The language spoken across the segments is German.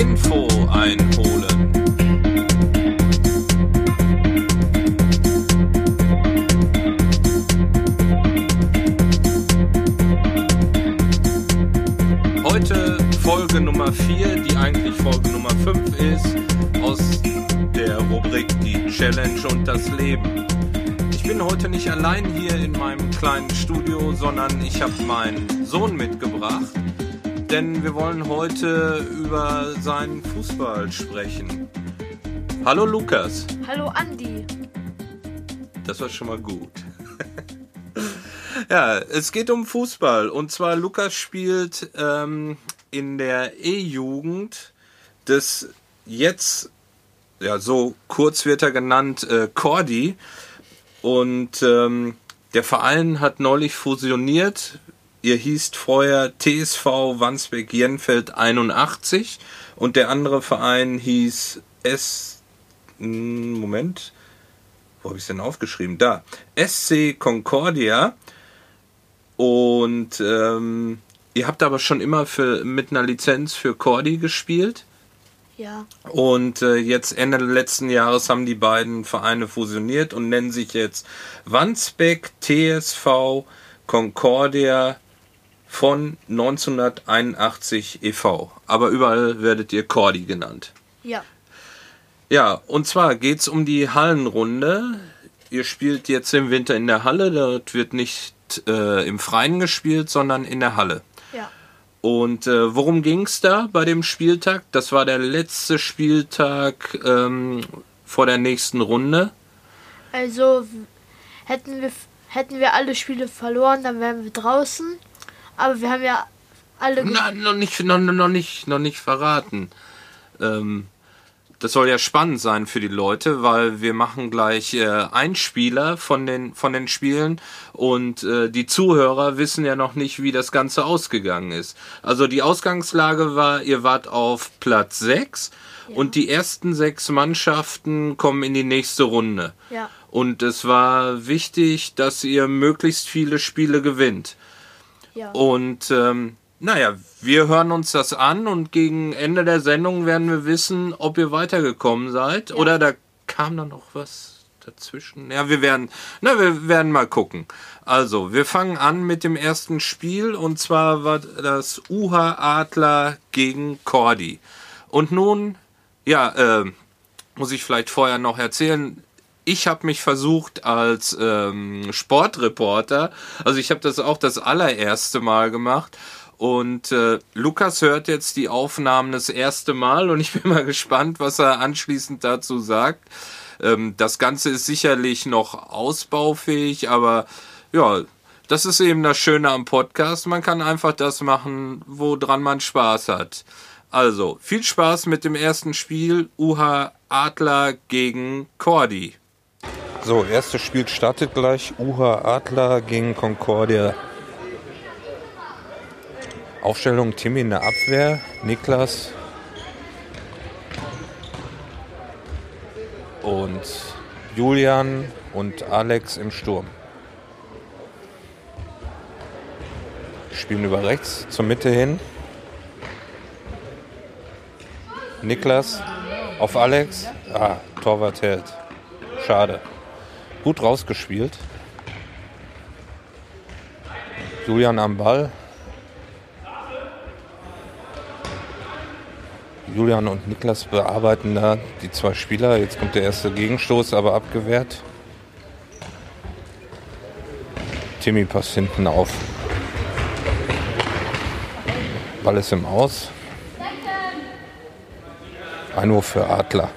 Info einholen. Heute Folge Nummer 4, die eigentlich Folge Nummer 5 ist, aus der Rubrik Die Challenge und das Leben. Ich bin heute nicht allein hier in meinem kleinen Studio, sondern ich habe meinen Sohn mitgebracht, denn wir wollen heute über seinen Fußball sprechen. Hallo Lukas. Hallo Andi. Das war schon mal gut. ja, es geht um Fußball. Und zwar Lukas spielt ähm, in der E-Jugend des jetzt, ja, so kurz wird er genannt, äh, Cordi. Und ähm, der Verein hat neulich fusioniert. Ihr hießt vorher TSV Wandsbek-Jenfeld 81 und der andere Verein hieß S. Moment. Wo habe ich es denn aufgeschrieben? Da. SC Concordia. Und ähm, ihr habt aber schon immer für, mit einer Lizenz für Cordi gespielt. Ja. Und äh, jetzt Ende letzten Jahres haben die beiden Vereine fusioniert und nennen sich jetzt Wandsbek TSV Concordia von 1981 e.V. Aber überall werdet ihr Cordi genannt. Ja. Ja, und zwar geht es um die Hallenrunde. Ihr spielt jetzt im Winter in der Halle. Dort wird nicht äh, im Freien gespielt, sondern in der Halle. Ja. Und äh, worum ging es da bei dem Spieltag? Das war der letzte Spieltag ähm, vor der nächsten Runde. Also hätten wir hätten wir alle Spiele verloren, dann wären wir draußen. Aber wir haben ja alle Na, noch nicht, noch, noch nicht, noch nicht verraten. Ähm, das soll ja spannend sein für die Leute, weil wir machen gleich äh, Einspieler von den, von den Spielen und äh, die Zuhörer wissen ja noch nicht, wie das Ganze ausgegangen ist. Also die Ausgangslage war, ihr wart auf Platz 6 und die ersten sechs Mannschaften kommen in die nächste Runde. Ja. Und es war wichtig, dass ihr möglichst viele Spiele gewinnt. Ja. Und ähm, naja, wir hören uns das an und gegen Ende der Sendung werden wir wissen, ob ihr weitergekommen seid. Oder da kam da noch was dazwischen. Ja, wir werden, na, wir werden mal gucken. Also, wir fangen an mit dem ersten Spiel und zwar war das UH Adler gegen Cordi. Und nun, ja, äh, muss ich vielleicht vorher noch erzählen, ich habe mich versucht als ähm, Sportreporter, also ich habe das auch das allererste Mal gemacht und äh, Lukas hört jetzt die Aufnahmen das erste Mal und ich bin mal gespannt, was er anschließend dazu sagt. Ähm, das Ganze ist sicherlich noch ausbaufähig, aber ja, das ist eben das Schöne am Podcast. Man kann einfach das machen, woran man Spaß hat. Also, viel Spaß mit dem ersten Spiel. UH Adler gegen Cordi. So, erstes Spiel startet gleich. UH Adler gegen Concordia. Aufstellung Timmy in der Abwehr, Niklas und Julian und Alex im Sturm. Spielen über rechts zur Mitte hin. Niklas auf Alex. Ah, Torwart hält. Schade. Gut rausgespielt. Julian am Ball. Julian und Niklas bearbeiten da die zwei Spieler. Jetzt kommt der erste Gegenstoß, aber abgewehrt. Timmy passt hinten auf. Ball ist im Aus. Einwurf für Adler.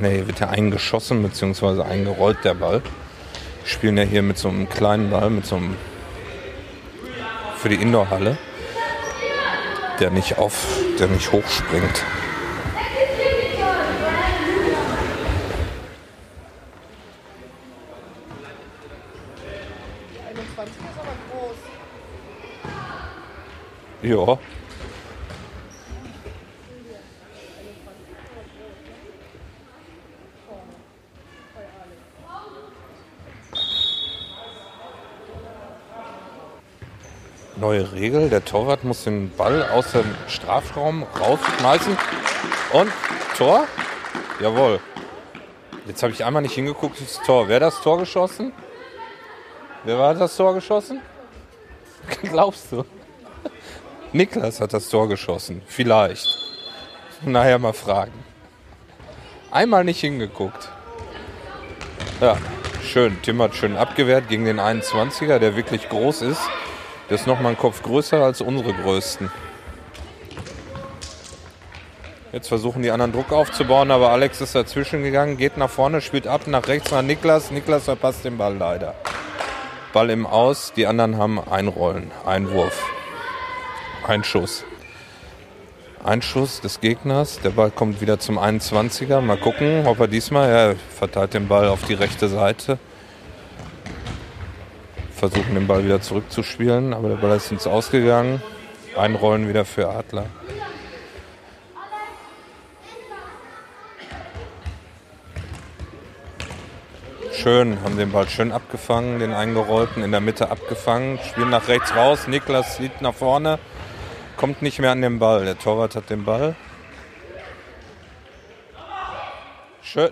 Ne, hier wird ja eingeschossen bzw. eingerollt der Ball. Wir spielen ja hier mit so einem kleinen Ball, mit so einem für die Indoorhalle, der nicht auf, der nicht hochspringt. Ja. Neue Regel, der Torwart muss den Ball aus dem Strafraum rausschmeißen. Und Tor? Jawohl. Jetzt habe ich einmal nicht hingeguckt, das Tor. Wer das Tor geschossen? Wer war das Tor geschossen? Glaubst du? Niklas hat das Tor geschossen. Vielleicht. Nachher mal fragen. Einmal nicht hingeguckt. Ja, schön. Tim hat schön abgewehrt gegen den 21er, der wirklich groß ist. Der ist noch mal einen Kopf größer als unsere größten. Jetzt versuchen die anderen Druck aufzubauen, aber Alex ist dazwischen gegangen, geht nach vorne, spielt ab, nach rechts nach Niklas. Niklas verpasst den Ball leider. Ball im Aus, die anderen haben Einrollen, Einwurf, Einschuss. Einschuss des Gegners, der Ball kommt wieder zum 21er. Mal gucken, ob er diesmal, er verteilt den Ball auf die rechte Seite. Versuchen den Ball wieder zurückzuspielen, aber der Ball ist ins Ausgegangen. Einrollen wieder für Adler. Schön, haben den Ball schön abgefangen, den eingerollten, in der Mitte abgefangen, spielen nach rechts raus, Niklas sieht nach vorne, kommt nicht mehr an den Ball. Der Torwart hat den Ball. Schön,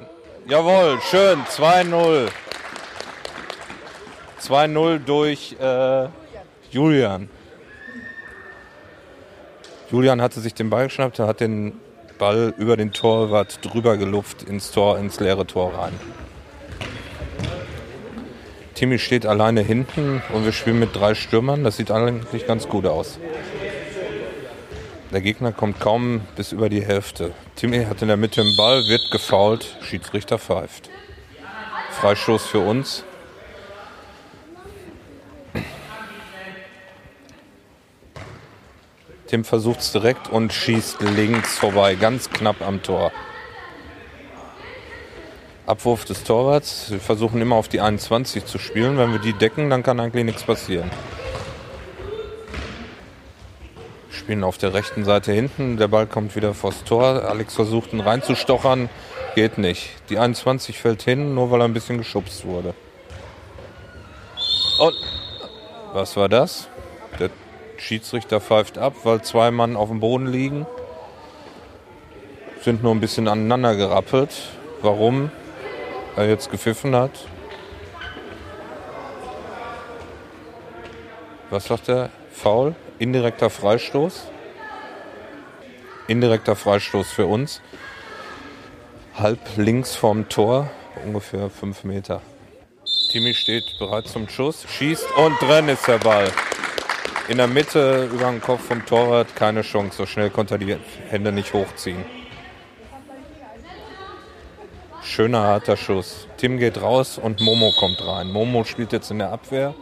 jawohl, schön, 2-0. 2-0 durch äh, Julian. Julian hatte sich den Ball geschnappt, er hat den Ball über den Torwart drüber gelupft ins Tor, ins leere Tor rein. Timmy steht alleine hinten und wir spielen mit drei Stürmern. Das sieht eigentlich ganz gut aus. Der Gegner kommt kaum bis über die Hälfte. Timmy hat in der Mitte den Ball, wird gefault, Schiedsrichter pfeift. Freistoß für uns. Tim versucht es direkt und schießt links vorbei, ganz knapp am Tor. Abwurf des Torwarts. Wir versuchen immer auf die 21 zu spielen. Wenn wir die decken, dann kann eigentlich nichts passieren. Spielen auf der rechten Seite hinten. Der Ball kommt wieder vors Tor. Alex versucht ihn reinzustochern. Geht nicht. Die 21 fällt hin, nur weil er ein bisschen geschubst wurde. Und was war das? Schiedsrichter pfeift ab, weil zwei Mann auf dem Boden liegen. Sind nur ein bisschen aneinander gerappelt. Warum? er jetzt gepfiffen hat. Was sagt er? Foul? Indirekter Freistoß? Indirekter Freistoß für uns. Halb links vom Tor, ungefähr fünf Meter. Timmy steht bereit zum Schuss, schießt und drin ist der Ball. In der Mitte über den Kopf vom Torwart keine Chance. So schnell konnte er die Hände nicht hochziehen. Schöner harter Schuss. Tim geht raus und Momo kommt rein. Momo spielt jetzt in der Abwehr.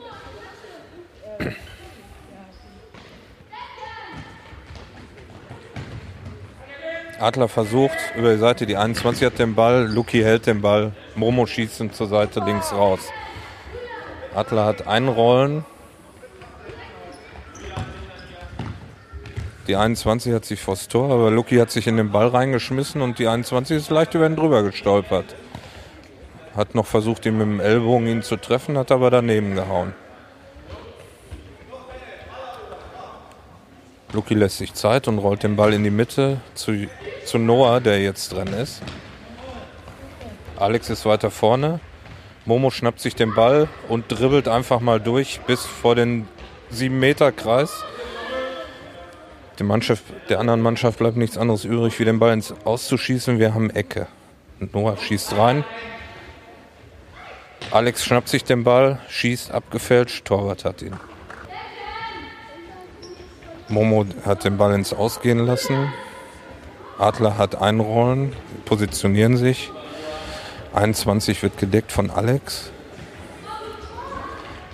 Adler versucht über die Seite, die 21 hat den Ball, Luki hält den Ball, Momo schießt ihn zur Seite links raus. Adler hat Rollen. Die 21 hat sich vors Tor, aber Lucky hat sich in den Ball reingeschmissen und die 21 ist leicht über ihn drüber gestolpert. Hat noch versucht, ihn mit dem Ellbogen ihn zu treffen, hat aber daneben gehauen. Lucky lässt sich Zeit und rollt den Ball in die Mitte zu, zu Noah, der jetzt dran ist. Alex ist weiter vorne. Momo schnappt sich den Ball und dribbelt einfach mal durch bis vor den 7-Meter-Kreis der, Mannschaft, der anderen Mannschaft bleibt nichts anderes übrig, wie den Ball ins Auszuschießen. Wir haben Ecke. Und Noah schießt rein. Alex schnappt sich den Ball, schießt abgefälscht, Torwart hat ihn. Momo hat den Ball ins Ausgehen lassen. Adler hat einrollen, positionieren sich. 21 wird gedeckt von Alex.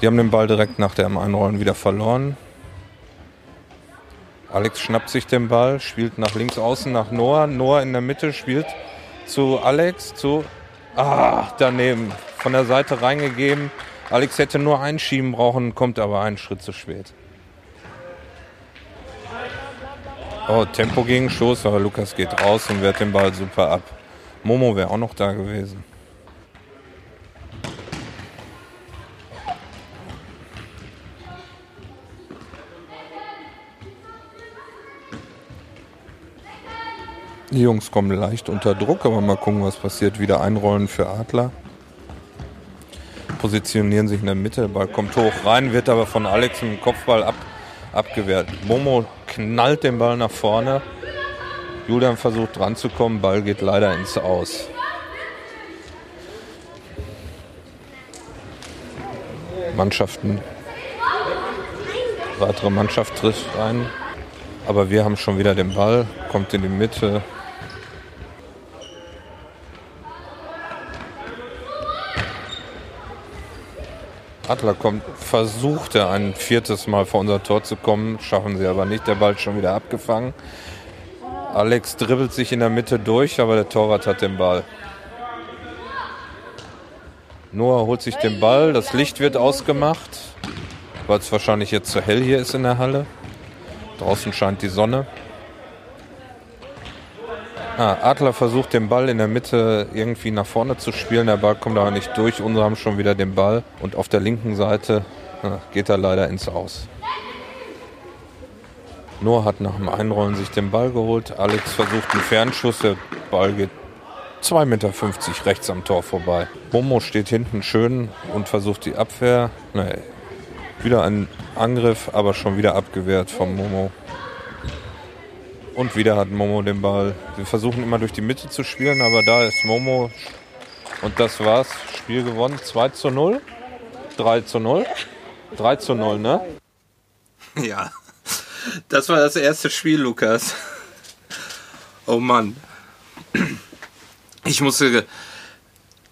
Die haben den Ball direkt nach dem Einrollen wieder verloren. Alex schnappt sich den Ball, spielt nach links außen nach Noah. Noah in der Mitte spielt zu Alex, zu. Ah, daneben. Von der Seite reingegeben. Alex hätte nur einschieben brauchen, kommt aber einen Schritt zu spät. Oh, Tempo gegen Schoß, aber Lukas geht raus und wehrt den Ball super ab. Momo wäre auch noch da gewesen. Die Jungs kommen leicht unter Druck, aber mal gucken, was passiert. Wieder einrollen für Adler. Positionieren sich in der Mitte. Ball kommt hoch rein, wird aber von Alex im Kopfball ab, abgewehrt. Momo knallt den Ball nach vorne. Julian versucht dran zu kommen. Ball geht leider ins Aus. Mannschaften. Weitere Mannschaft trifft ein. Aber wir haben schon wieder den Ball. Kommt in die Mitte. Adler kommt, versuchte ein viertes Mal vor unser Tor zu kommen, schaffen sie aber nicht. Der Ball ist schon wieder abgefangen. Alex dribbelt sich in der Mitte durch, aber der Torwart hat den Ball. Noah holt sich den Ball, das Licht wird ausgemacht, weil es wahrscheinlich jetzt zu hell hier ist in der Halle. Draußen scheint die Sonne. Ah, Adler versucht den Ball in der Mitte irgendwie nach vorne zu spielen. Der Ball kommt aber nicht durch. Unsere haben schon wieder den Ball. Und auf der linken Seite ah, geht er leider ins Aus. Noah hat nach dem Einrollen sich den Ball geholt. Alex versucht einen Fernschuss. Der Ball geht 2,50 Meter rechts am Tor vorbei. Momo steht hinten schön und versucht die Abwehr. Nee, wieder ein Angriff, aber schon wieder abgewehrt vom Momo. Und wieder hat Momo den Ball. Wir versuchen immer durch die Mitte zu spielen, aber da ist Momo. Und das war's. Spiel gewonnen. 2 zu 0. 3 zu 0. 3 zu 0, ne? Ja. Das war das erste Spiel, Lukas. Oh Mann. Ich musste.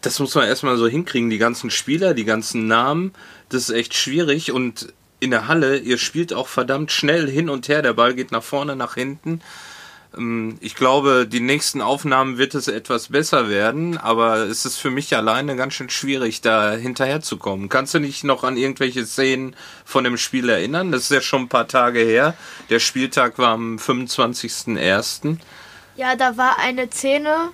Das muss man erstmal so hinkriegen, die ganzen Spieler, die ganzen Namen. Das ist echt schwierig und in der Halle, ihr spielt auch verdammt schnell hin und her. Der Ball geht nach vorne, nach hinten. Ähm, ich glaube, die nächsten Aufnahmen wird es etwas besser werden, aber es ist für mich alleine ganz schön schwierig, da hinterherzukommen. Kannst du dich noch an irgendwelche Szenen von dem Spiel erinnern? Das ist ja schon ein paar Tage her. Der Spieltag war am 25.01. Ja, da war eine Szene,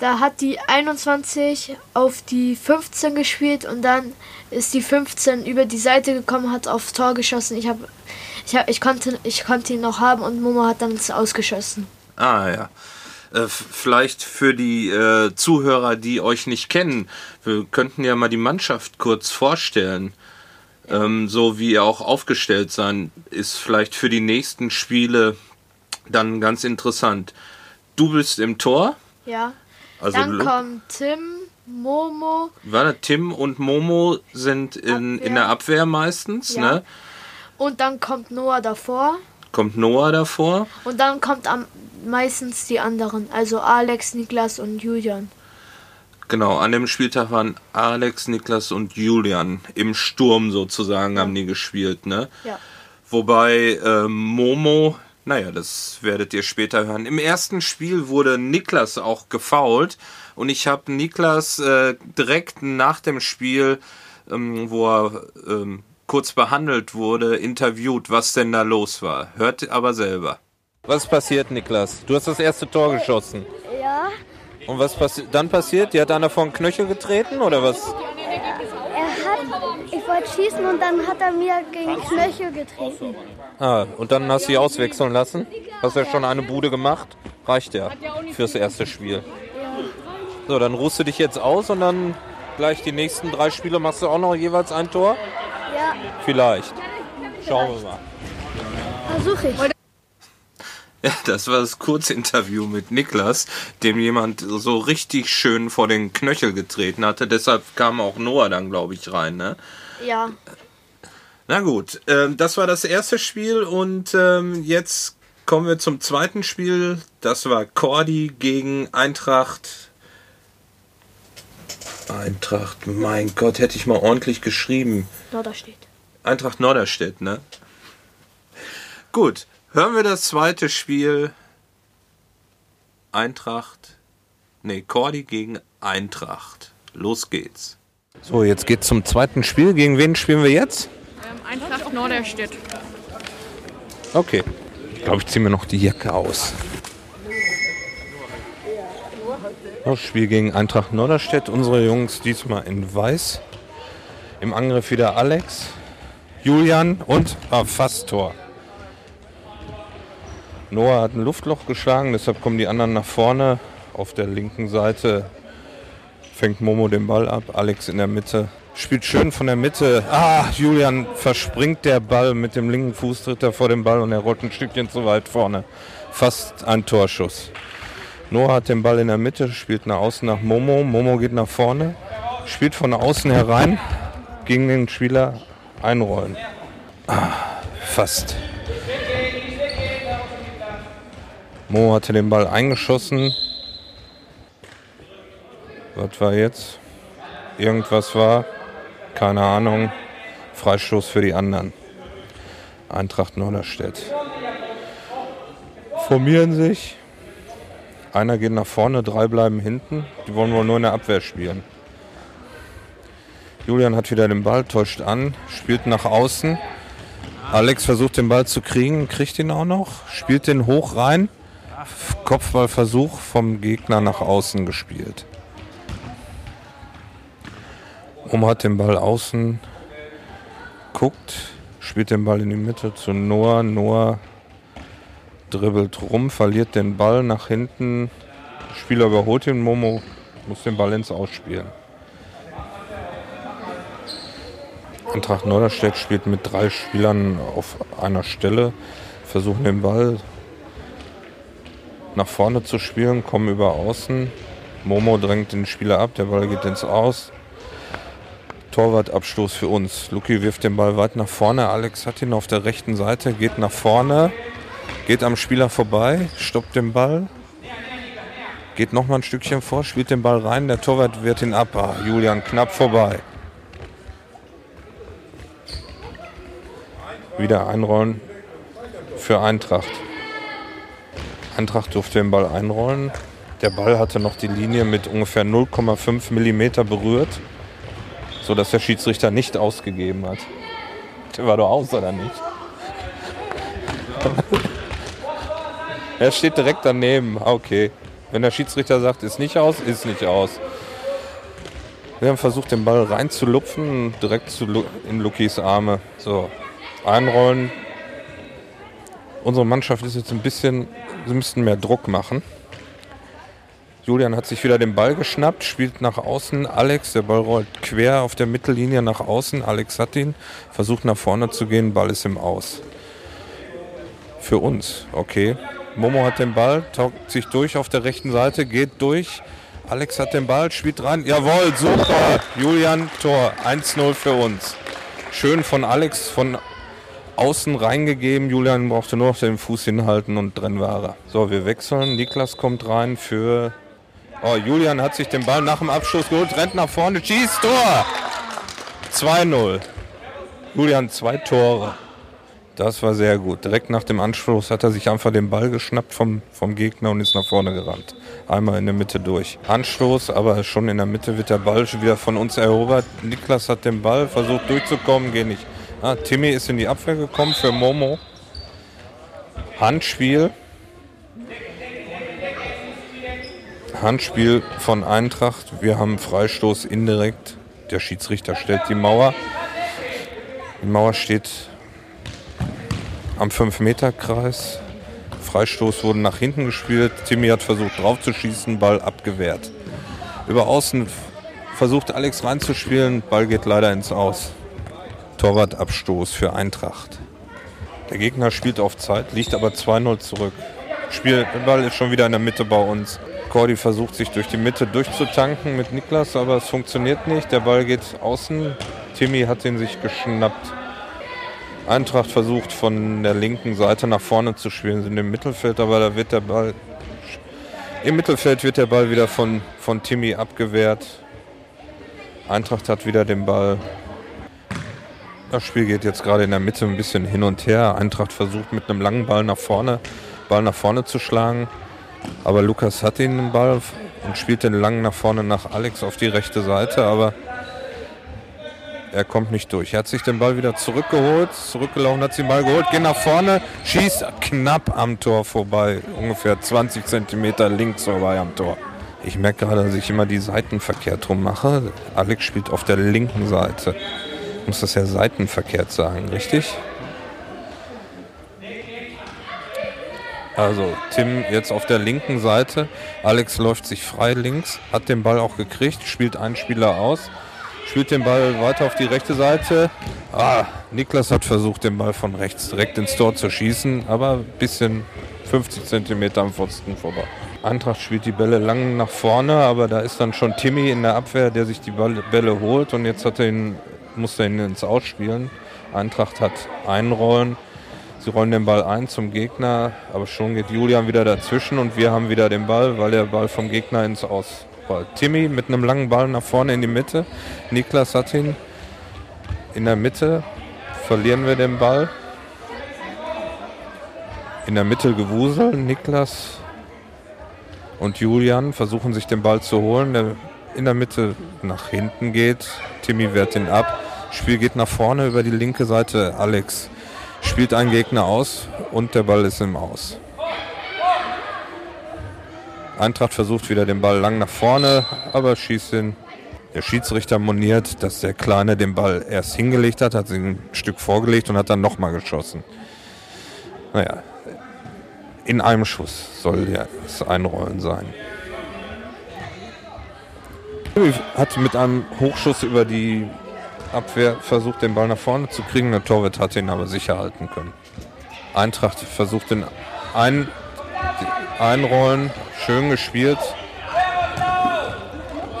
da hat die 21 auf die 15 gespielt und dann ist die 15 über die Seite gekommen, hat aufs Tor geschossen. Ich habe ich, hab, ich, konnte, ich konnte ihn noch haben und Momo hat dann ausgeschossen. Ah ja. Äh, vielleicht für die äh, Zuhörer, die euch nicht kennen, wir könnten ja mal die Mannschaft kurz vorstellen. Ähm, so wie ihr auch aufgestellt sein, ist vielleicht für die nächsten Spiele dann ganz interessant. Du bist im Tor. Ja. Also dann kommt Tim, Momo. Warte, Tim und Momo sind in, in der Abwehr meistens, ja. ne? Und dann kommt Noah davor. Kommt Noah davor. Und dann kommt am meistens die anderen, also Alex, Niklas und Julian. Genau, an dem Spieltag waren Alex, Niklas und Julian im Sturm sozusagen haben die gespielt, ne? Ja. Wobei äh, Momo naja, das werdet ihr später hören. Im ersten Spiel wurde Niklas auch gefault und ich habe Niklas äh, direkt nach dem Spiel, ähm, wo er ähm, kurz behandelt wurde, interviewt, was denn da los war. Hört aber selber. Was passiert, Niklas? Du hast das erste Tor geschossen. Ja. Und was passi dann passiert? Die hat einer vor den Knöchel getreten oder was? Er hat, ich wollte schießen und dann hat er mir gegen Knöchel getreten. Ah, und dann hast du sie auswechseln lassen? Hast ja schon eine Bude gemacht? Reicht ja fürs erste Spiel. So, dann ruhst du dich jetzt aus und dann gleich die nächsten drei Spiele machst du auch noch jeweils ein Tor? Ja. Vielleicht. Schauen wir mal. Versuche ich. Ja, das war das Kurzinterview mit Niklas, dem jemand so richtig schön vor den Knöchel getreten hatte. Deshalb kam auch Noah dann, glaube ich, rein, ne? Ja. Na gut, ähm, das war das erste Spiel und ähm, jetzt kommen wir zum zweiten Spiel. Das war Cordy gegen Eintracht. Eintracht, mein Gott, hätte ich mal ordentlich geschrieben. Norderstedt. Eintracht Norderstedt, ne? Gut, hören wir das zweite Spiel. Eintracht. Ne, Cordy gegen Eintracht. Los geht's. So, jetzt geht's zum zweiten Spiel. Gegen wen spielen wir jetzt? Eintracht Norderstedt. Okay. Ich glaube, ich ziehe mir noch die Jacke aus. Das Spiel gegen Eintracht Norderstedt. Unsere Jungs diesmal in Weiß. Im Angriff wieder Alex, Julian und ah, fast Tor. Noah hat ein Luftloch geschlagen, deshalb kommen die anderen nach vorne. Auf der linken Seite fängt Momo den Ball ab, Alex in der Mitte. Spielt schön von der Mitte. Ah, Julian verspringt der Ball mit dem linken Fuß, tritt er vor dem Ball und er rollt ein Stückchen zu weit vorne. Fast ein Torschuss. Noah hat den Ball in der Mitte, spielt nach außen nach Momo. Momo geht nach vorne, spielt von außen herein, gegen den Spieler einrollen. Ah, fast. Mo hatte den Ball eingeschossen. Was war jetzt? Irgendwas war. Keine Ahnung. Freistoß für die anderen. Eintracht Norderstedt. Formieren sich. Einer geht nach vorne, drei bleiben hinten. Die wollen wohl nur in der Abwehr spielen. Julian hat wieder den Ball, täuscht an, spielt nach außen. Alex versucht den Ball zu kriegen, kriegt ihn auch noch, spielt den hoch rein. Kopfballversuch vom Gegner nach außen gespielt. Um hat den Ball außen, guckt, spielt den Ball in die Mitte zu Noah. Noah dribbelt rum, verliert den Ball nach hinten. Spieler überholt ihn, Momo muss den Ball ins Ausspielen. Eintracht Norderstedt spielt mit drei Spielern auf einer Stelle, versuchen den Ball nach vorne zu spielen, kommen über außen. Momo drängt den Spieler ab, der Ball geht ins Aus. Torwartabstoß für uns. Luki wirft den Ball weit nach vorne. Alex hat ihn auf der rechten Seite, geht nach vorne, geht am Spieler vorbei, stoppt den Ball, geht noch mal ein Stückchen vor, spielt den Ball rein. Der Torwart wird ihn ab. Ah, Julian knapp vorbei. Wieder einrollen für Eintracht. Eintracht durfte den Ball einrollen. Der Ball hatte noch die Linie mit ungefähr 0,5 mm berührt, sodass der Schiedsrichter nicht ausgegeben hat. Der war doch aus, oder nicht? er steht direkt daneben. Ah, Okay. Wenn der Schiedsrichter sagt, ist nicht aus, ist nicht aus. Wir haben versucht, den Ball reinzulupfen, direkt zu Lu in Lukis Arme. So, einrollen. Unsere Mannschaft ist jetzt ein bisschen, sie müssten mehr Druck machen. Julian hat sich wieder den Ball geschnappt, spielt nach außen. Alex, der Ball rollt quer auf der Mittellinie nach außen. Alex hat ihn, versucht nach vorne zu gehen, Ball ist im Aus. Für uns, okay. Momo hat den Ball, taugt sich durch auf der rechten Seite, geht durch. Alex hat den Ball, spielt rein. Jawohl, super. Julian, Tor. 1-0 für uns. Schön von Alex von außen reingegeben. Julian brauchte nur auf den Fuß hinhalten und drin war er. So, wir wechseln. Niklas kommt rein für. Oh, Julian hat sich den Ball nach dem Abschluss geholt, rennt nach vorne, schießt Tor. 2-0. Julian, zwei Tore. Das war sehr gut. Direkt nach dem Anschluss hat er sich einfach den Ball geschnappt vom, vom Gegner und ist nach vorne gerannt. Einmal in der Mitte durch. Anstoß, aber schon in der Mitte wird der Ball schon wieder von uns erobert. Niklas hat den Ball, versucht durchzukommen, geht nicht. Ah, Timmy ist in die Abwehr gekommen für Momo. Handspiel. Handspiel von Eintracht. Wir haben Freistoß indirekt. Der Schiedsrichter stellt die Mauer. Die Mauer steht am 5-Meter-Kreis. Freistoß wurde nach hinten gespielt. Timmy hat versucht draufzuschießen, Ball abgewehrt. Über außen versucht Alex reinzuspielen, Ball geht leider ins Aus. Torwartabstoß für Eintracht. Der Gegner spielt auf Zeit, liegt aber 2-0 zurück. Spiel, Ball ist schon wieder in der Mitte bei uns. Cordy versucht sich durch die Mitte durchzutanken mit Niklas, aber es funktioniert nicht. Der Ball geht außen. Timmy hat ihn sich geschnappt. Eintracht versucht von der linken Seite nach vorne zu spielen, sind im Mittelfeld, aber da wird der Ball. Im Mittelfeld wird der Ball wieder von, von Timmy abgewehrt. Eintracht hat wieder den Ball. Das Spiel geht jetzt gerade in der Mitte ein bisschen hin und her. Eintracht versucht mit einem langen Ball nach vorne, Ball nach vorne zu schlagen. Aber Lukas hat ihn den Ball und spielt den lang nach vorne nach Alex auf die rechte Seite, aber er kommt nicht durch. Er hat sich den Ball wieder zurückgeholt, zurückgelaufen, hat sich den Ball geholt, geht nach vorne, schießt knapp am Tor vorbei, ungefähr 20 Zentimeter links vorbei am Tor. Ich merke gerade, dass ich immer die Seiten verkehrt rum mache. Alex spielt auf der linken Seite. Ich muss das ja seitenverkehrt sagen, richtig? Also Tim jetzt auf der linken Seite. Alex läuft sich frei links, hat den Ball auch gekriegt, spielt einen Spieler aus, spielt den Ball weiter auf die rechte Seite. Ah, Niklas hat versucht, den Ball von rechts direkt ins Tor zu schießen, aber ein bisschen 50 Zentimeter am Pfosten vorbei. Eintracht spielt die Bälle lang nach vorne, aber da ist dann schon Timmy in der Abwehr, der sich die Bälle holt und jetzt hat er ihn, muss er ihn ins Ausspielen. Eintracht hat einrollen. Sie rollen den Ball ein zum Gegner, aber schon geht Julian wieder dazwischen und wir haben wieder den Ball, weil der Ball vom Gegner ins Aus rollt. Timmy mit einem langen Ball nach vorne in die Mitte. Niklas hat ihn in der Mitte. Verlieren wir den Ball. In der Mitte gewusel. Niklas und Julian versuchen sich den Ball zu holen, der in der Mitte nach hinten geht. Timmy wehrt ihn ab. Spiel geht nach vorne über die linke Seite. Alex spielt einen Gegner aus und der Ball ist im Aus. Eintracht versucht wieder den Ball lang nach vorne, aber schießt ihn. Der Schiedsrichter moniert, dass der Kleine den Ball erst hingelegt hat, hat ihn ein Stück vorgelegt und hat dann nochmal geschossen. Naja, in einem Schuss soll das Einrollen sein. Hat mit einem Hochschuss über die Abwehr versucht, den Ball nach vorne zu kriegen. Der Torwart hat ihn aber sicher halten können. Eintracht versucht den ein, Einrollen. Schön gespielt.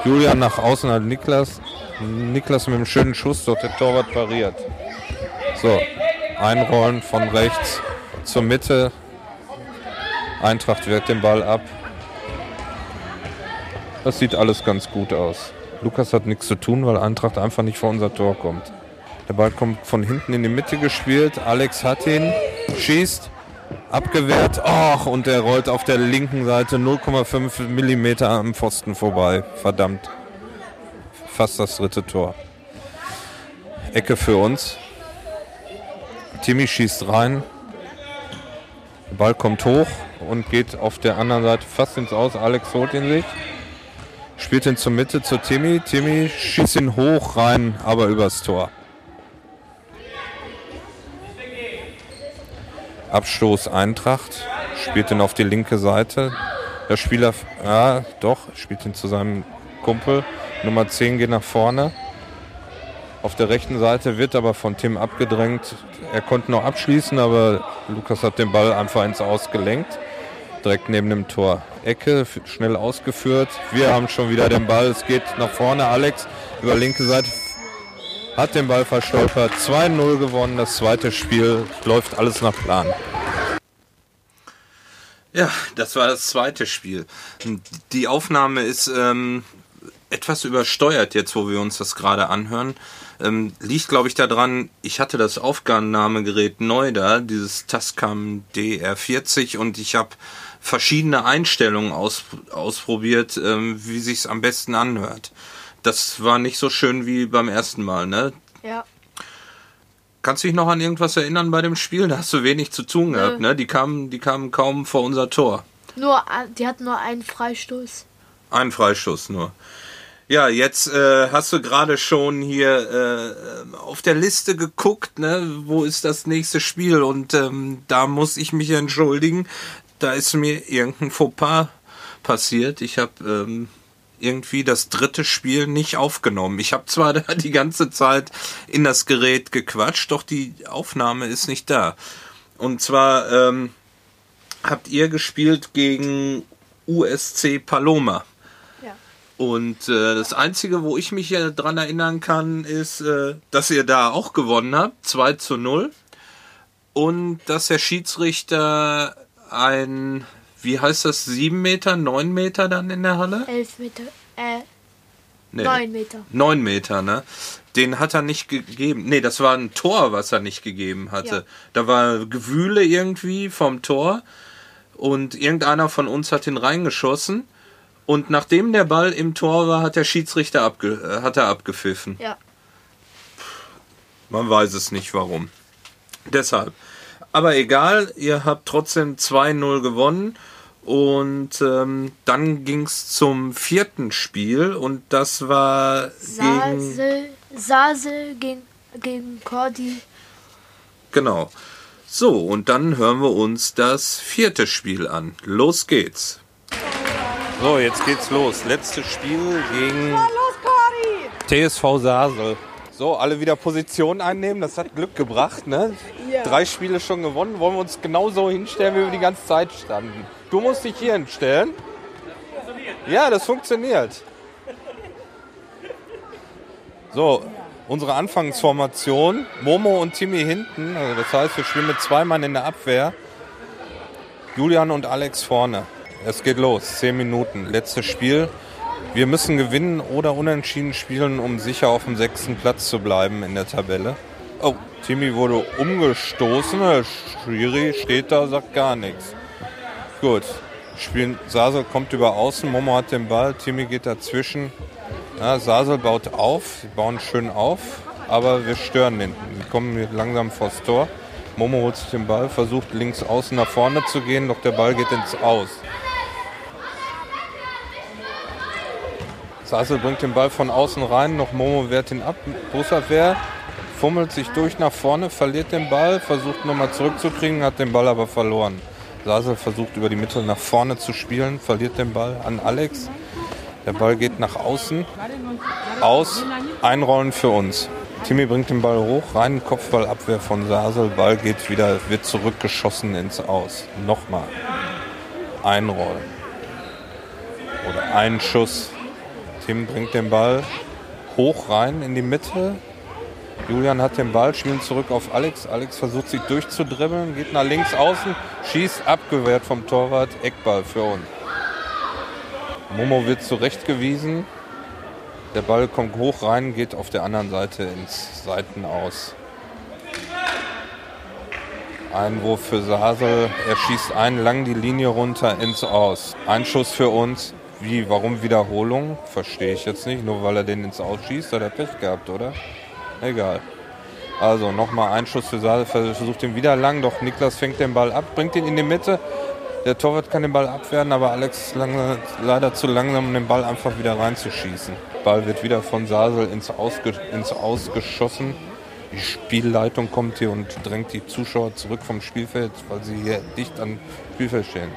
Julian nach außen hat Niklas. Niklas mit einem schönen Schuss, dort der Torwart pariert. So, Einrollen von rechts zur Mitte. Eintracht wehrt den Ball ab. Das sieht alles ganz gut aus. Lukas hat nichts zu tun, weil Eintracht einfach nicht vor unser Tor kommt. Der Ball kommt von hinten in die Mitte gespielt. Alex hat ihn, schießt, abgewehrt. Och, und der rollt auf der linken Seite 0,5 Millimeter am Pfosten vorbei. Verdammt. Fast das dritte Tor. Ecke für uns. Timmy schießt rein. Der Ball kommt hoch und geht auf der anderen Seite fast ins Aus. Alex holt ihn sich. Spielt ihn zur Mitte zu Timmy. Timmy schießt ihn hoch rein, aber übers Tor. Abstoß Eintracht. Spielt ihn auf die linke Seite. Der Spieler, ja, doch, spielt ihn zu seinem Kumpel. Nummer 10 geht nach vorne. Auf der rechten Seite wird aber von Tim abgedrängt. Er konnte noch abschließen, aber Lukas hat den Ball einfach ins Ausgelenkt. Direkt neben dem Tor. Ecke, schnell ausgeführt. Wir haben schon wieder den Ball. Es geht nach vorne. Alex über linke Seite hat den Ball verstolpert. 2-0 gewonnen. Das zweite Spiel läuft alles nach Plan. Ja, das war das zweite Spiel. Die Aufnahme ist ähm, etwas übersteuert jetzt, wo wir uns das gerade anhören. Ähm, liegt, glaube ich, daran, ich hatte das Aufgabenahmegerät neu da, dieses Tascam DR40 und ich habe verschiedene Einstellungen aus, ausprobiert, ähm, wie sich's am besten anhört. Das war nicht so schön wie beim ersten Mal, ne? Ja. Kannst du dich noch an irgendwas erinnern bei dem Spiel? Da hast du wenig zu tun Nö. gehabt, ne? Die kamen, die kamen kaum vor unser Tor. Nur, äh, die hatten nur einen Freistoß. Ein Freistoß nur. Ja, jetzt äh, hast du gerade schon hier äh, auf der Liste geguckt, ne? Wo ist das nächste Spiel? Und ähm, da muss ich mich entschuldigen. Da ist mir irgendein Fauxpas passiert. Ich habe ähm, irgendwie das dritte Spiel nicht aufgenommen. Ich habe zwar da die ganze Zeit in das Gerät gequatscht, doch die Aufnahme ist nicht da. Und zwar ähm, habt ihr gespielt gegen USC Paloma. Und äh, das Einzige, wo ich mich ja dran erinnern kann, ist, äh, dass ihr da auch gewonnen habt, 2 zu 0. Und dass der Schiedsrichter ein, wie heißt das, 7 Meter, 9 Meter dann in der Halle? Elf Meter, äh, Nee. neun Meter. 9 Meter, ne? Den hat er nicht gegeben. Nee, das war ein Tor, was er nicht gegeben hatte. Ja. Da war Gewühle irgendwie vom Tor und irgendeiner von uns hat ihn reingeschossen. Und nachdem der Ball im Tor war, hat der Schiedsrichter abge äh, hat er abgepfiffen. Ja. Man weiß es nicht warum. Deshalb. Aber egal, ihr habt trotzdem 2-0 gewonnen. Und ähm, dann ging es zum vierten Spiel und das war gegen. Sasel, Sasel gegen, gegen Cordy. Genau. So, und dann hören wir uns das vierte Spiel an. Los geht's. So, jetzt geht's los. Letztes Spiel gegen TSV Sasel. So, alle wieder Position einnehmen. Das hat Glück gebracht, ne? Drei Spiele schon gewonnen. Wollen wir uns genauso hinstellen, wie wir die ganze Zeit standen. Du musst dich hier hinstellen. Ja, das funktioniert. So, unsere Anfangsformation. Momo und Timmy hinten. Also das heißt, wir spielen mit zwei Mann in der Abwehr. Julian und Alex vorne. Es geht los. Zehn Minuten. Letztes Spiel. Wir müssen gewinnen oder unentschieden spielen, um sicher auf dem sechsten Platz zu bleiben in der Tabelle. Oh, Timmy wurde umgestoßen. Der Schiri steht da, sagt gar nichts. Gut. Spielen, Sasel kommt über außen, Momo hat den Ball, Timmy geht dazwischen. Ja, Sasel baut auf, sie bauen schön auf, aber wir stören hinten. Wir kommen langsam vors Tor. Momo holt sich den Ball, versucht links außen nach vorne zu gehen, doch der Ball geht ins Aus. Sasel bringt den Ball von außen rein, noch Momo wehrt ihn ab. Busabwehr fummelt sich durch nach vorne, verliert den Ball, versucht nochmal zurückzukriegen, hat den Ball aber verloren. Sasel versucht über die Mitte nach vorne zu spielen, verliert den Ball an Alex. Der Ball geht nach außen. Aus. Einrollen für uns. Timmy bringt den Ball hoch, rein, Kopfballabwehr von Sasel. Ball geht wieder, wird zurückgeschossen ins Aus. Nochmal. Einrollen. Oder ein Schuss. Tim bringt den Ball hoch rein in die Mitte. Julian hat den Ball, spielt zurück auf Alex. Alex versucht sich durchzudribbeln, geht nach links außen, schießt abgewehrt vom Torwart. Eckball für uns. Momo wird zurechtgewiesen. Der Ball kommt hoch rein, geht auf der anderen Seite ins Seitenaus. Einwurf für Sasel. Er schießt einen lang die Linie runter ins Aus. Ein Schuss für uns. Wie, warum Wiederholung? Verstehe ich jetzt nicht. Nur weil er den ins Aus schießt, hat er Pech gehabt, oder? Egal. Also nochmal ein Schuss für Sasel. Versucht ihn wieder lang, doch Niklas fängt den Ball ab, bringt ihn in die Mitte. Der Torwart kann den Ball abwehren, aber Alex ist lange, leider zu langsam, um den Ball einfach wieder reinzuschießen. Ball wird wieder von Sasel ins, Ausge, ins Ausgeschossen. Die Spielleitung kommt hier und drängt die Zuschauer zurück vom Spielfeld, weil sie hier dicht am Spielfeld stehen.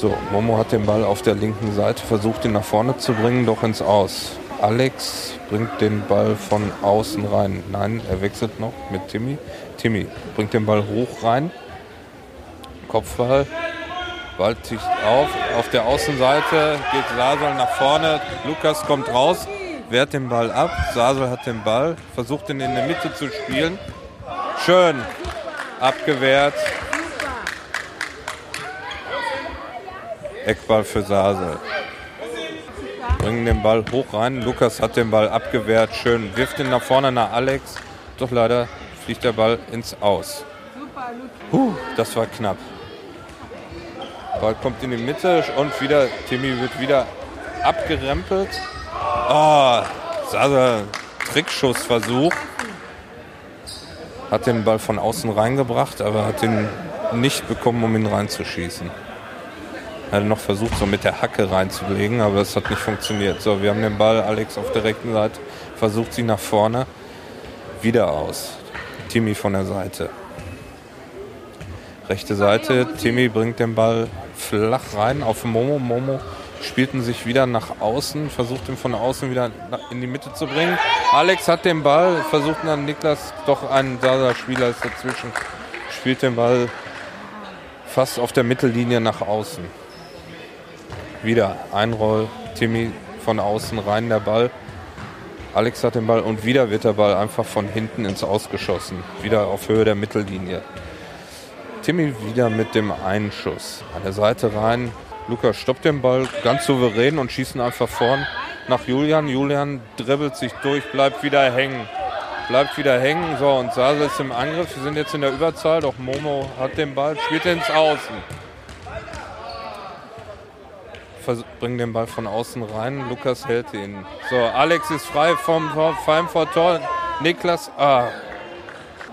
So, Momo hat den Ball auf der linken Seite, versucht ihn nach vorne zu bringen, doch ins Aus. Alex bringt den Ball von außen rein. Nein, er wechselt noch mit Timmy. Timmy bringt den Ball hoch rein. Kopfball. Ball ticht auf. Auf der Außenseite geht Sasel nach vorne. Lukas kommt raus, wehrt den Ball ab. Sasel hat den Ball, versucht ihn in der Mitte zu spielen. Schön abgewehrt. Eckball für Sasel. Bringen den Ball hoch rein. Lukas hat den Ball abgewehrt. Schön wirft ihn nach vorne nach Alex. Doch leider fliegt der Ball ins Aus. Puh, das war knapp. Ball kommt in die Mitte und wieder, Timmy wird wieder abgerempelt. Oh, Sasa, Trickschussversuch. Hat den Ball von außen reingebracht, aber hat ihn nicht bekommen, um ihn reinzuschießen. Hat noch versucht, so mit der Hacke reinzulegen, aber es hat nicht funktioniert. So, wir haben den Ball, Alex auf der rechten Seite, versucht sie nach vorne. Wieder aus. Timmy von der Seite. Rechte Seite, Timmy bringt den Ball flach rein auf Momo. Momo spielt ihn sich wieder nach außen, versucht ihn von außen wieder in die Mitte zu bringen. Alex hat den Ball, versucht dann Niklas, doch ein Sasa-Spieler ist dazwischen, spielt den Ball fast auf der Mittellinie nach außen. Wieder Einroll, Timmy von außen rein der Ball. Alex hat den Ball und wieder wird der Ball einfach von hinten ins Ausgeschossen. Wieder auf Höhe der Mittellinie. Timmy wieder mit dem Einschuss. An der Seite rein. Lukas stoppt den Ball ganz souverän und schießt ihn einfach vorn nach Julian. Julian dribbelt sich durch, bleibt wieder hängen. Bleibt wieder hängen. So, und Sasel ist im Angriff. Wir sind jetzt in der Überzahl, doch Momo hat den Ball, spielt ins Außen. Bringen den Ball von außen rein. Lukas hält ihn. So, Alex ist frei vom, vom, vor Tor. Niklas, ah,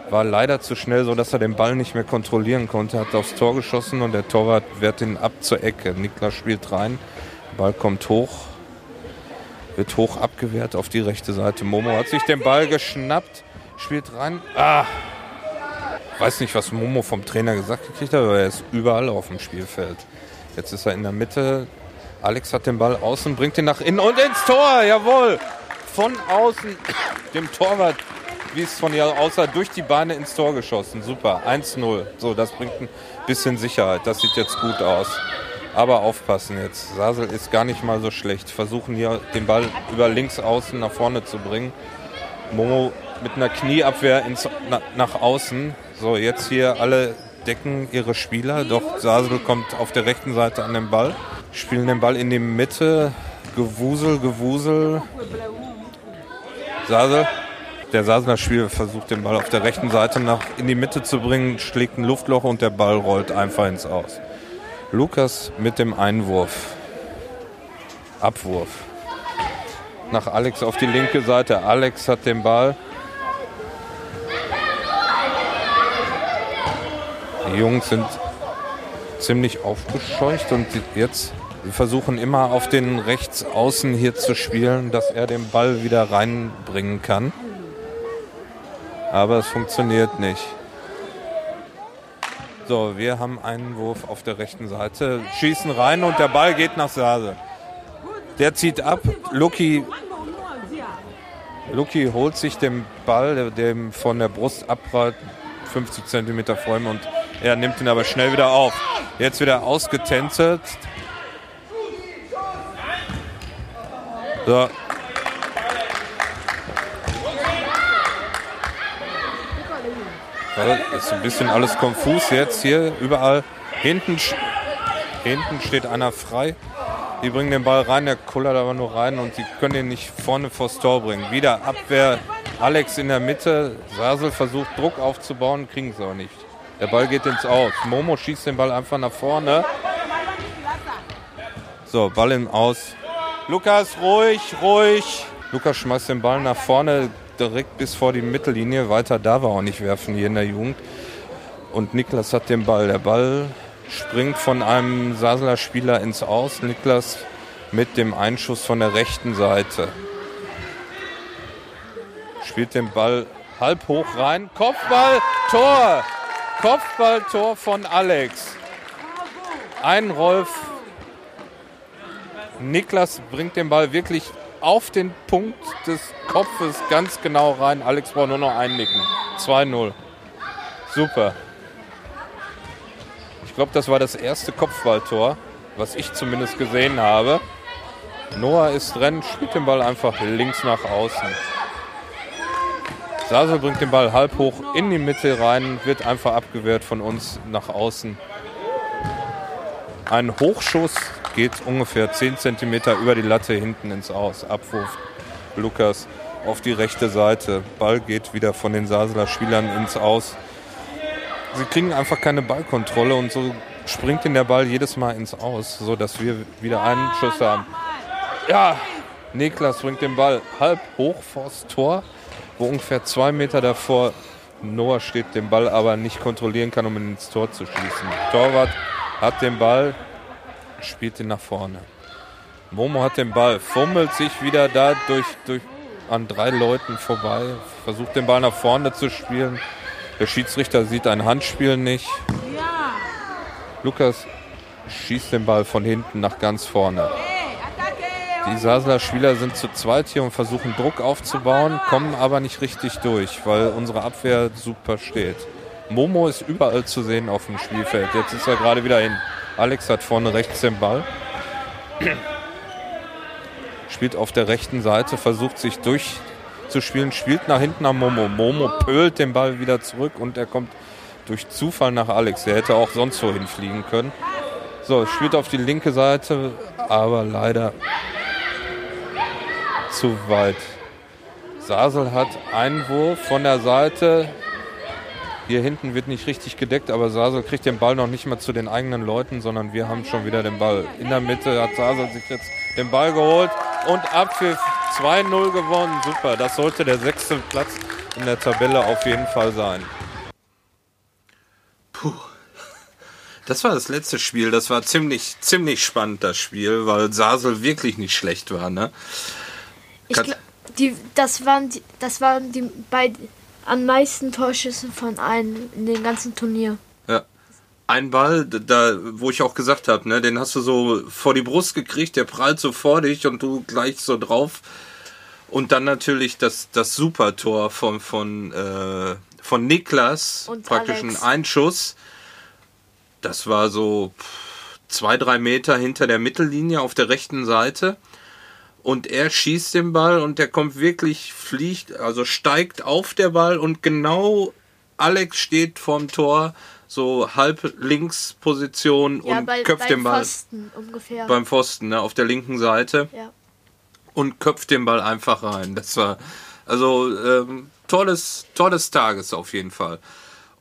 war leider zu schnell, so dass er den Ball nicht mehr kontrollieren konnte. Hat aufs Tor geschossen und der Torwart wehrt ihn ab zur Ecke. Niklas spielt rein, Ball kommt hoch, wird hoch abgewehrt auf die rechte Seite. Momo hat sich den Ball geschnappt, spielt rein. Ah, weiß nicht, was Momo vom Trainer gesagt gekriegt hat, aber er ist überall auf dem Spielfeld. Jetzt ist er in der Mitte. Alex hat den Ball außen, bringt ihn nach innen und ins Tor. Jawohl. Von außen dem Torwart, wie es von hier aussah, durch die Beine ins Tor geschossen. Super. 1-0. So, das bringt ein bisschen Sicherheit. Das sieht jetzt gut aus. Aber aufpassen jetzt. Sasel ist gar nicht mal so schlecht. Versuchen hier den Ball über links außen nach vorne zu bringen. Momo mit einer Knieabwehr ins, na, nach außen. So, jetzt hier alle decken ihre Spieler. Doch Sasel kommt auf der rechten Seite an den Ball. Spielen den Ball in die Mitte. Gewusel, Gewusel. Sasel. Der Sasener Spieler versucht den Ball auf der rechten Seite nach in die Mitte zu bringen, schlägt ein Luftloch und der Ball rollt einfach ins Aus. Lukas mit dem Einwurf. Abwurf. Nach Alex auf die linke Seite. Alex hat den Ball. Die Jungs sind ziemlich aufgescheucht und jetzt wir versuchen immer auf den Rechtsaußen hier zu spielen, dass er den Ball wieder reinbringen kann. Aber es funktioniert nicht. So, wir haben einen Wurf auf der rechten Seite, schießen rein und der Ball geht nach Sase. Der zieht ab. Lucky, Lucky holt sich den Ball, dem von der Brust abprallt, 50 cm vor ihm und er nimmt ihn aber schnell wieder auf. Jetzt wieder ausgetänzelt. So. Ja, ist ein bisschen alles konfus jetzt hier. Überall hinten, hinten steht einer frei. Die bringen den Ball rein, der kullert aber nur rein und die können ihn nicht vorne vors Tor bringen. Wieder Abwehr, Alex in der Mitte. Sasel versucht Druck aufzubauen, kriegen sie auch nicht. Der Ball geht ins Aus. Momo schießt den Ball einfach nach vorne. So, Ball im Aus. Lukas, ruhig, ruhig. Lukas schmeißt den Ball nach vorne, direkt bis vor die Mittellinie. Weiter darf er auch nicht werfen hier in der Jugend. Und Niklas hat den Ball. Der Ball springt von einem Saseler Spieler ins Aus. Niklas mit dem Einschuss von der rechten Seite. Spielt den Ball halb hoch rein. Kopfball, Tor! Kopfballtor von Alex. Ein Rolf. Niklas bringt den Ball wirklich auf den Punkt des Kopfes ganz genau rein. Alex braucht nur noch einnicken. 2-0. Super. Ich glaube, das war das erste Kopfballtor, was ich zumindest gesehen habe. Noah ist drin, spielt den Ball einfach links nach außen. Sasel bringt den Ball halb hoch in die Mitte rein, wird einfach abgewehrt von uns nach außen. Ein Hochschuss geht ungefähr 10 cm über die Latte hinten ins Aus. Abwurf Lukas auf die rechte Seite. Ball geht wieder von den Saseler Spielern ins Aus. Sie kriegen einfach keine Ballkontrolle und so springt in der Ball jedes Mal ins Aus, sodass wir wieder einen Schuss haben. Ja, Niklas bringt den Ball halb hoch vors Tor wo ungefähr zwei Meter davor Noah steht, den Ball aber nicht kontrollieren kann, um ihn ins Tor zu schießen. Torwart hat den Ball, spielt ihn nach vorne. Momo hat den Ball, fummelt sich wieder da durch, durch an drei Leuten vorbei, versucht den Ball nach vorne zu spielen. Der Schiedsrichter sieht ein Handspiel nicht. Lukas schießt den Ball von hinten nach ganz vorne. Die Sasler Spieler sind zu zweit hier und versuchen Druck aufzubauen, kommen aber nicht richtig durch, weil unsere Abwehr super steht. Momo ist überall zu sehen auf dem Spielfeld. Jetzt ist er gerade wieder hin. Alex hat vorne rechts den Ball. Spielt auf der rechten Seite, versucht sich durchzuspielen, spielt nach hinten am Momo. Momo pölt den Ball wieder zurück und er kommt durch Zufall nach Alex. Der hätte auch sonst wohin fliegen können. So, spielt auf die linke Seite, aber leider zu weit. Sasel hat Einwurf von der Seite. Hier hinten wird nicht richtig gedeckt, aber Sasel kriegt den Ball noch nicht mal zu den eigenen Leuten, sondern wir haben schon wieder den Ball. In der Mitte hat Sasel sich jetzt den Ball geholt und Abpfiff 2-0 gewonnen. Super, das sollte der sechste Platz in der Tabelle auf jeden Fall sein. Puh. Das war das letzte Spiel. Das war ziemlich, ziemlich spannend, das Spiel, weil Sasel wirklich nicht schlecht war. Ne? Ich glaub, die, das waren die, das waren die beiden, an meisten Torschüssen von allen in dem ganzen Turnier. Ja. Ein Ball, da, wo ich auch gesagt habe, ne, den hast du so vor die Brust gekriegt, der prallt so vor dich und du gleich so drauf. Und dann natürlich das, das Supertor von, von, äh, von Niklas, Und praktisch Alex. ein Einschuss. Das war so zwei, drei Meter hinter der Mittellinie auf der rechten Seite. Und er schießt den Ball und der kommt wirklich, fliegt, also steigt auf der Ball und genau Alex steht vorm Tor, so halb links Position Ja, und bei, köpft beim den Ball Pfosten ungefähr. beim Pfosten, ne, auf der linken Seite ja. und köpft den Ball einfach rein. Das war also ähm, tolles, tolles Tages auf jeden Fall.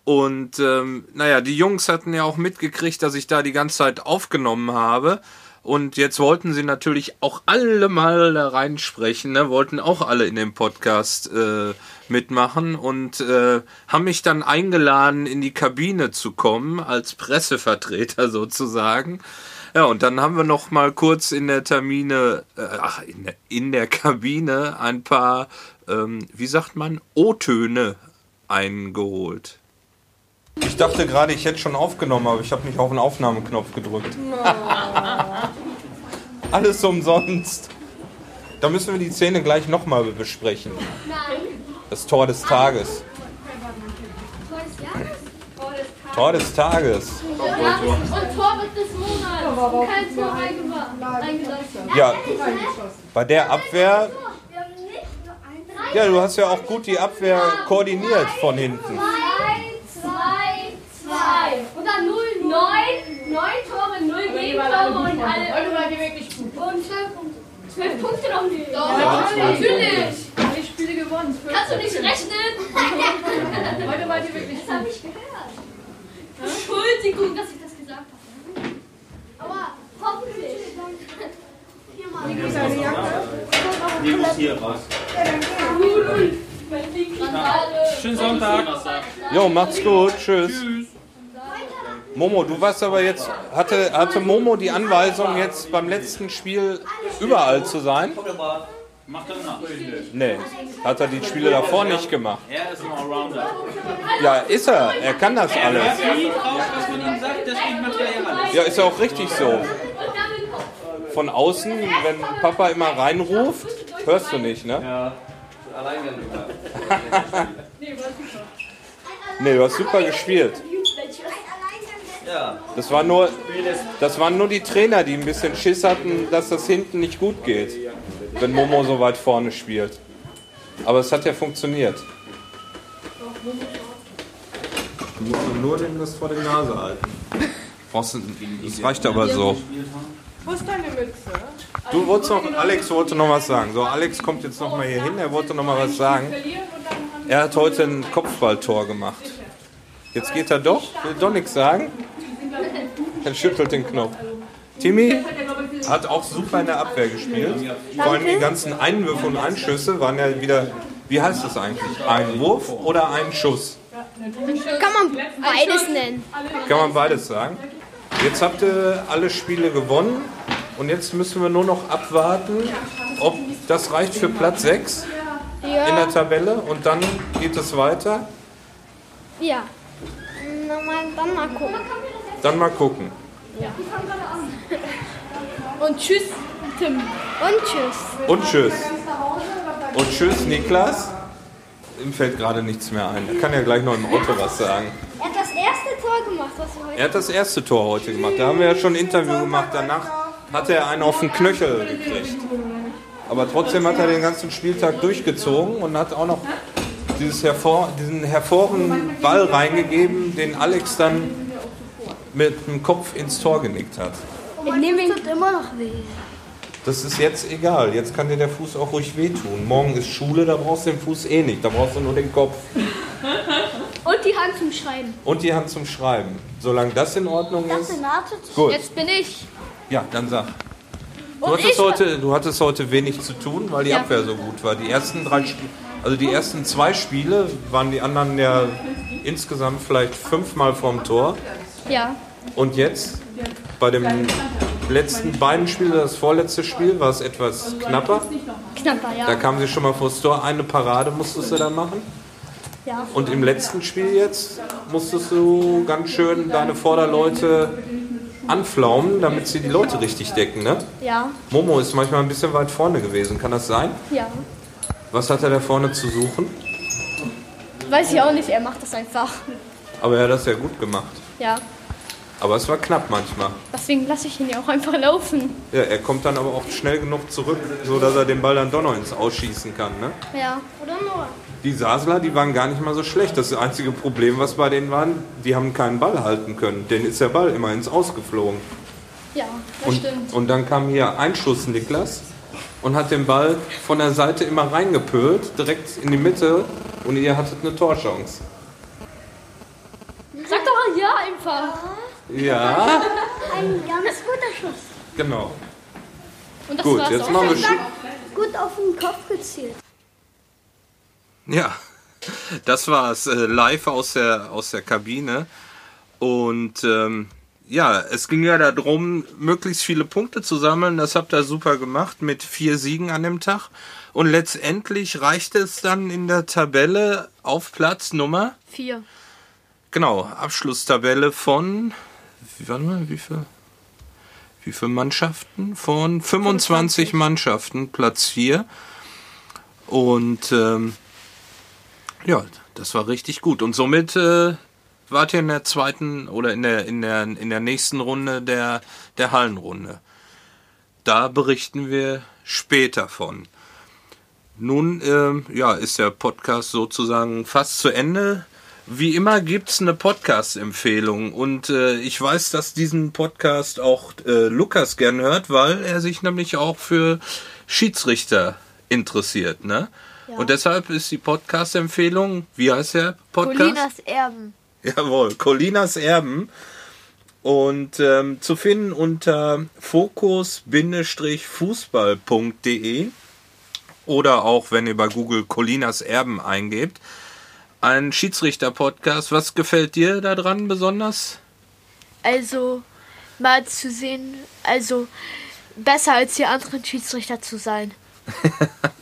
Und ähm, naja, die Jungs hatten ja auch mitgekriegt, dass ich da die ganze Zeit aufgenommen habe. Und jetzt wollten sie natürlich auch alle mal da reinsprechen, ne? wollten auch alle in dem Podcast äh, mitmachen und äh, haben mich dann eingeladen, in die Kabine zu kommen, als Pressevertreter sozusagen. Ja, und dann haben wir noch mal kurz in der Termine, äh, ach, in der, in der Kabine ein paar, ähm, wie sagt man, O-Töne eingeholt. Ich dachte gerade, ich hätte schon aufgenommen, aber ich habe nicht auf den Aufnahmeknopf gedrückt. Alles umsonst. Da müssen wir die Szene gleich nochmal besprechen. Das Tor des Tages. Tor des Tages. Und Torwart des Monats. Kein Tor eingereicht. Ja, bei der Abwehr. Ja, du hast ja auch gut die Abwehr koordiniert von hinten. 2, 2, 2. Und dann 0, 9. 9 Tore, 0 Gegentore und alle. Heute war die wirklich gut. Und 12 Punkte. 12 Punkte noch nicht. Ja, natürlich. Alle Spiele gewonnen. Kannst du nicht rechnen? Heute war die wirklich Das habe ich gehört. Entschuldigung, dass ich das gesagt habe. Aber hoffentlich. Schönen Sonntag. Jo, macht's gut. Tschüss. Momo, du warst aber jetzt. Hatte, hatte Momo die Anweisung, jetzt beim letzten Spiel überall zu sein? Macht das nach. Nee, hat er die Spiele davor nicht gemacht. Er ist ein Allrounder. Ja, ist er. Er kann das alles. Er. Ja, ist ja auch richtig so. Von außen, wenn Papa immer reinruft, hörst du nicht, ne? Ja. Nee, du hast super gespielt. Ja. Das war nur, das waren nur die Trainer, die ein bisschen Schiss hatten, dass das hinten nicht gut geht, wenn Momo so weit vorne spielt. Aber es hat ja funktioniert. Du musst nur dem das vor die Nase halten. Das reicht aber so. Wo ist deine Mütze? Du wolltest noch, Alex wollte noch was sagen. So, Alex kommt jetzt noch mal hier hin, er wollte noch mal was sagen. Er hat heute ein Kopfballtor gemacht. Jetzt geht er doch, will doch nichts sagen. Er schüttelt den Knopf. Timmy hat auch super in der Abwehr gespielt. Vor allem die ganzen Einwürfe und Einschüsse waren ja wieder, wie heißt das eigentlich? Ein Wurf oder ein Schuss? Kann man beides nennen. Kann man beides sagen. Jetzt habt ihr alle Spiele gewonnen und jetzt müssen wir nur noch abwarten, ob das reicht für Platz 6 in der Tabelle und dann geht es weiter. Ja. Mal, dann mal gucken. Dann mal gucken. Und tschüss, Tim. Und tschüss. Und tschüss. Und tschüss, Niklas. Ihm fällt gerade nichts mehr ein. Er kann ja gleich noch im Auto was sagen. Er hat das erste Tor gemacht, was wir heute Er hat das erste Tor heute gemacht. Da haben wir ja schon ein Interview gemacht. Danach hat er einen auf den Knöchel gekriegt. Aber trotzdem hat er den ganzen Spieltag durchgezogen und hat auch noch dieses hervor, diesen hervorragenden Ball reingegeben, den Alex dann mit dem Kopf ins Tor genickt hat. Ich nehme ihn. tut immer noch weh. Das ist jetzt egal. Jetzt kann dir der Fuß auch ruhig wehtun. Morgen ist Schule, da brauchst du den Fuß eh nicht. Da brauchst du nur den Kopf Und die Hand zum Schreiben. und die Hand zum Schreiben. Solange das in Ordnung ist. Gut. Jetzt bin ich. Ja, dann sag. Du Und hattest, heute, du hattest heute wenig zu tun, weil die Ja. Abwehr so gut war. Die ersten drei Spiele, also die ersten zwei Spiele waren die anderen ja insgesamt vielleicht fünfmal vorm Tor. Ja. Und jetzt bei dem letzten beiden Spielen, das vorletzte Spiel, war es etwas knapper. Knapper, ja. Da kamen sie schon mal vors Tor. Eine Parade musstest du da machen. Ja. Und im letzten Spiel jetzt musstest du ganz schön deine Vorderleute anflaumen, damit sie die Leute richtig decken, ne? Ja. Momo ist manchmal ein bisschen weit vorne gewesen, kann das sein? Ja. Was hat er da vorne zu suchen? Weiß ich auch nicht, er macht das einfach. Aber er hat das ja gut gemacht. Ja. Aber es war knapp manchmal. Deswegen lasse ich ihn ja auch einfach laufen. Ja, er kommt dann aber auch schnell genug zurück, so dass er den Ball dann doch noch ins Ausschießen kann, ne? Ja. Oder nur. Die Sasler, die waren gar nicht mal so schlecht. Das einzige Problem, was bei denen war, die haben keinen Ball halten können. Denen ist der Ball immer ins Ausgeflogen. Ja, das Und, stimmt. und dann kam hier ein Schuss Niklas und hat den Ball von der Seite immer reingepölt, direkt in die Mitte und ihr hattet eine Torchance. Sag doch mal ja einfach. Ja, Ein ganz guter Schuss. genau. Und das Gut, war's jetzt auch machen wir schon. Sch Gut auf den Kopf gezielt. Ja, das war es äh, live aus der, aus der Kabine. Und ähm, ja, es ging ja darum, möglichst viele Punkte zu sammeln. Das habt ihr super gemacht mit vier Siegen an dem Tag. Und letztendlich reichte es dann in der Tabelle auf Platz Nummer, Vier. genau, Abschlusstabelle von, wie, warte mal, wie viel? Wie viele Mannschaften? Von 25 Mannschaften, Platz 4. Und ähm, ja, das war richtig gut. Und somit äh, wart ihr in der zweiten oder in der, in der, in der nächsten Runde der, der Hallenrunde. Da berichten wir später von. Nun ähm, ja, ist der Podcast sozusagen fast zu Ende. Wie immer gibt's eine Podcast-Empfehlung und äh, ich weiß, dass diesen Podcast auch äh, Lukas gern hört, weil er sich nämlich auch für Schiedsrichter interessiert, ne? Und deshalb ist die Podcast-Empfehlung, wie heißt der Podcast? Colinas Erben. Jawohl, Colinas Erben. Und ähm, zu finden unter fokus-fußball.de oder auch, wenn ihr bei Google Colinas Erben eingebt. Ein Schiedsrichter-Podcast. Was gefällt dir daran besonders? Also mal zu sehen, also besser als die anderen Schiedsrichter zu sein.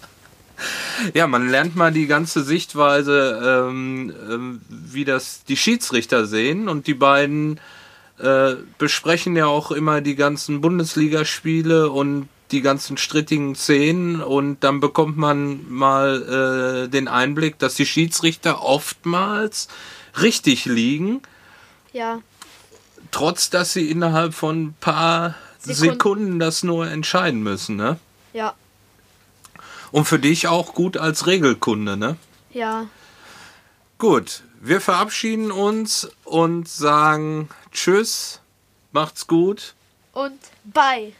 Ja, man lernt mal die ganze Sichtweise, ähm, ähm, wie das die Schiedsrichter sehen. Und die beiden äh, besprechen ja auch immer die ganzen Bundesligaspiele und die ganzen strittigen Szenen. Und dann bekommt man mal äh, den Einblick, dass die Schiedsrichter oftmals richtig liegen, Ja, trotz dass sie innerhalb von ein paar Sekunden. Sekunden das nur entscheiden müssen. Ne? ja, Und für dich auch gut als Regelkunde, ne? ja. Gut, wir verabschieden uns und sagen Tschüss, macht's gut. Und bye.